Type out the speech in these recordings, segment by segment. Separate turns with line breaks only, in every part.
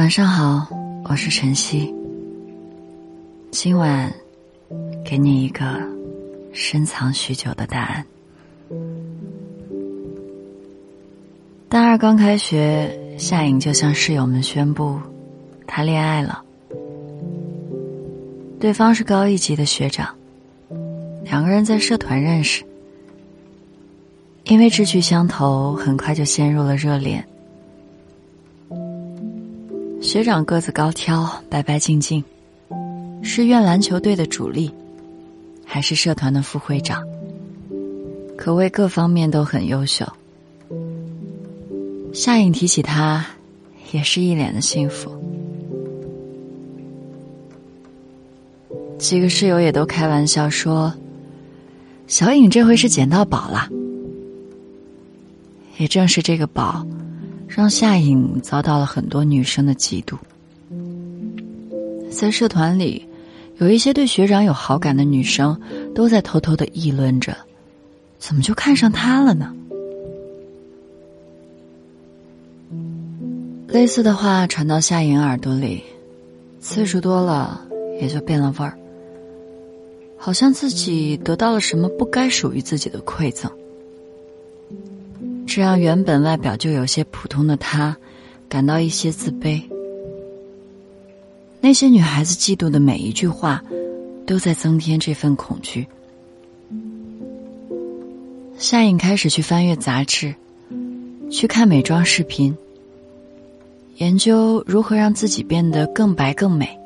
晚上好，我是晨曦。今晚给你一个深藏许久的答案。大二刚开学，夏颖就向室友们宣布，她恋爱了。对方是高一级的学长，两个人在社团认识，因为志趣相投，很快就陷入了热恋。学长个子高挑，白白净净，是院篮球队的主力，还是社团的副会长，可谓各方面都很优秀。夏颖提起他，也是一脸的幸福。几个室友也都开玩笑说：“小颖这回是捡到宝了。”也正是这个宝。让夏颖遭到了很多女生的嫉妒。在社团里，有一些对学长有好感的女生都在偷偷的议论着：“怎么就看上他了呢？”类似的话传到夏颖耳朵里，次数多了也就变了味儿，好像自己得到了什么不该属于自己的馈赠。这让原本外表就有些普通的他，感到一些自卑。那些女孩子嫉妒的每一句话，都在增添这份恐惧。夏颖开始去翻阅杂志，去看美妆视频，研究如何让自己变得更白更美。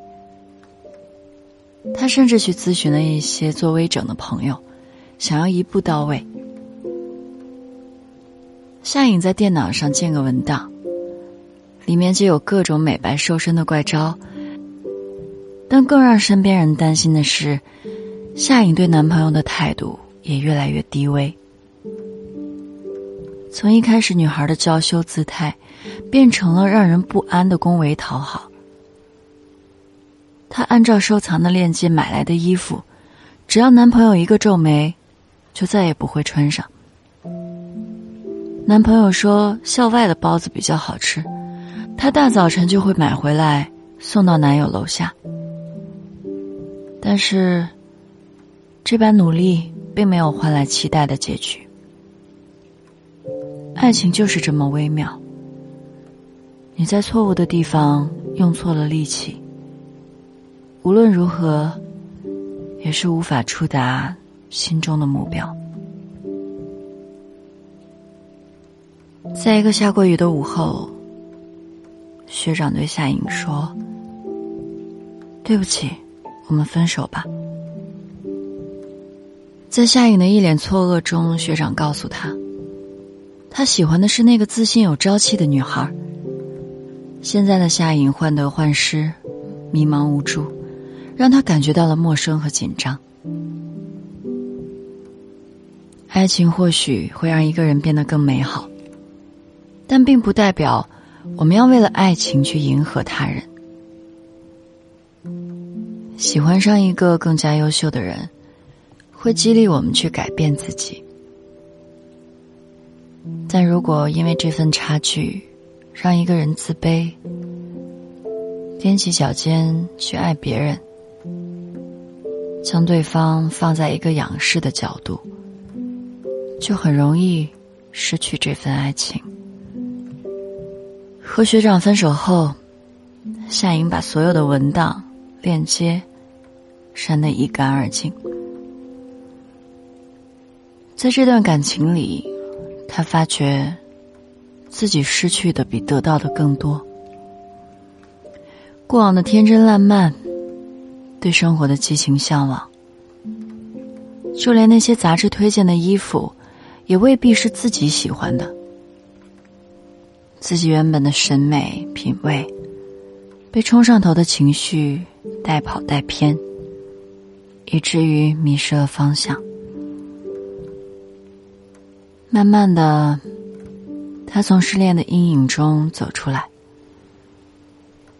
她甚至去咨询了一些做微整的朋友，想要一步到位。夏颖在电脑上建个文档，里面就有各种美白瘦身的怪招。但更让身边人担心的是，夏颖对男朋友的态度也越来越低微。从一开始女孩的娇羞姿态，变成了让人不安的恭维讨好。她按照收藏的链接买来的衣服，只要男朋友一个皱眉，就再也不会穿上。男朋友说校外的包子比较好吃，她大早晨就会买回来送到男友楼下。但是，这般努力并没有换来期待的结局。爱情就是这么微妙，你在错误的地方用错了力气，无论如何，也是无法触达心中的目标。在一个下过雨的午后，学长对夏颖说：“对不起，我们分手吧。”在夏颖的一脸错愕中，学长告诉他：“他喜欢的是那个自信有朝气的女孩。现在的夏颖患得患失，迷茫无助，让他感觉到了陌生和紧张。爱情或许会让一个人变得更美好。”但并不代表我们要为了爱情去迎合他人。喜欢上一个更加优秀的人，会激励我们去改变自己。但如果因为这份差距，让一个人自卑，踮起脚尖去爱别人，将对方放在一个仰视的角度，就很容易失去这份爱情。和学长分手后，夏颖把所有的文档、链接删得一干二净。在这段感情里，他发觉自己失去的比得到的更多。过往的天真烂漫，对生活的激情向往，就连那些杂志推荐的衣服，也未必是自己喜欢的。自己原本的审美品味，被冲上头的情绪带跑带偏，以至于迷失了方向。慢慢的，他从失恋的阴影中走出来，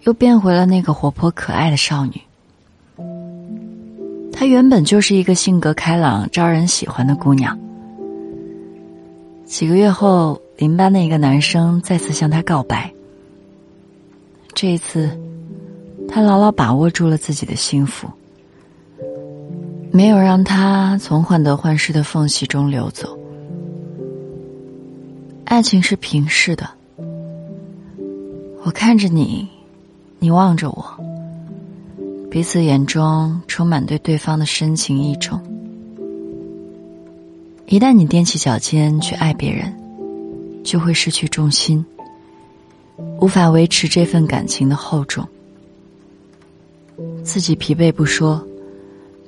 又变回了那个活泼可爱的少女。她原本就是一个性格开朗、招人喜欢的姑娘。几个月后。邻班的一个男生再次向她告白，这一次，他牢牢把握住了自己的幸福，没有让他从患得患失的缝隙中流走。爱情是平视的，我看着你，你望着我，彼此眼中充满对对方的深情意重。一旦你踮起脚尖去爱别人，就会失去重心，无法维持这份感情的厚重。自己疲惫不说，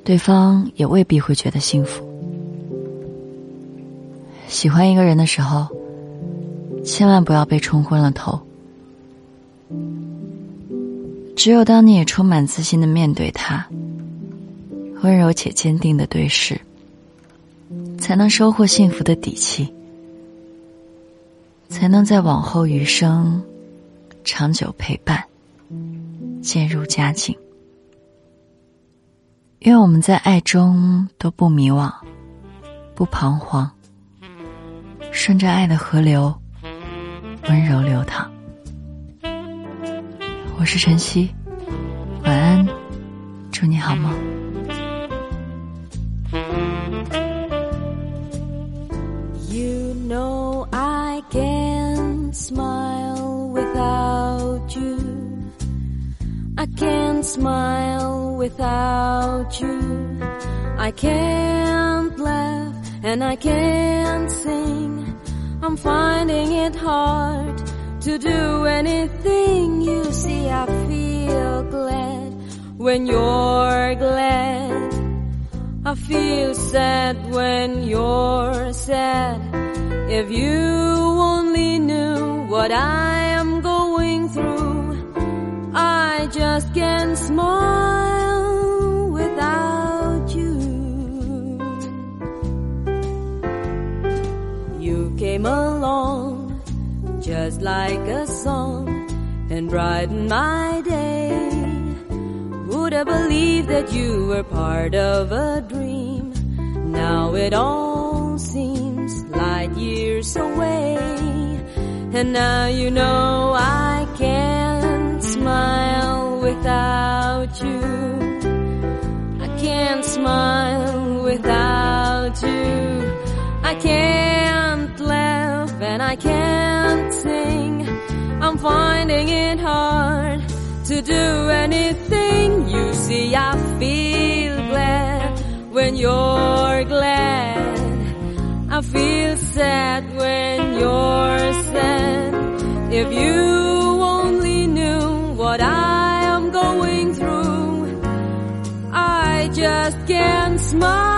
对方也未必会觉得幸福。喜欢一个人的时候，千万不要被冲昏了头。只有当你也充满自信的面对他，温柔且坚定的对视。才能收获幸福的底气，才能在往后余生长久陪伴，渐入佳境。愿我们在爱中都不迷惘，不彷徨，顺着爱的河流，温柔流淌。我是晨曦，晚安，祝你好梦。
Can't smile without you. I can't laugh and I can't sing. I'm finding it hard to do anything. You see, I feel glad when you're glad. I feel sad when you're sad. If you only knew what I am going through I just can't smile without you. You came along just like a song and brightened my day. Would I believe that you were part of a dream? Now it all seems light years away. And now you know I can't smile without you. I can't smile without you. I can't laugh and I can't sing. I'm finding it hard to do anything. You see, I feel glad when you're glad. I feel my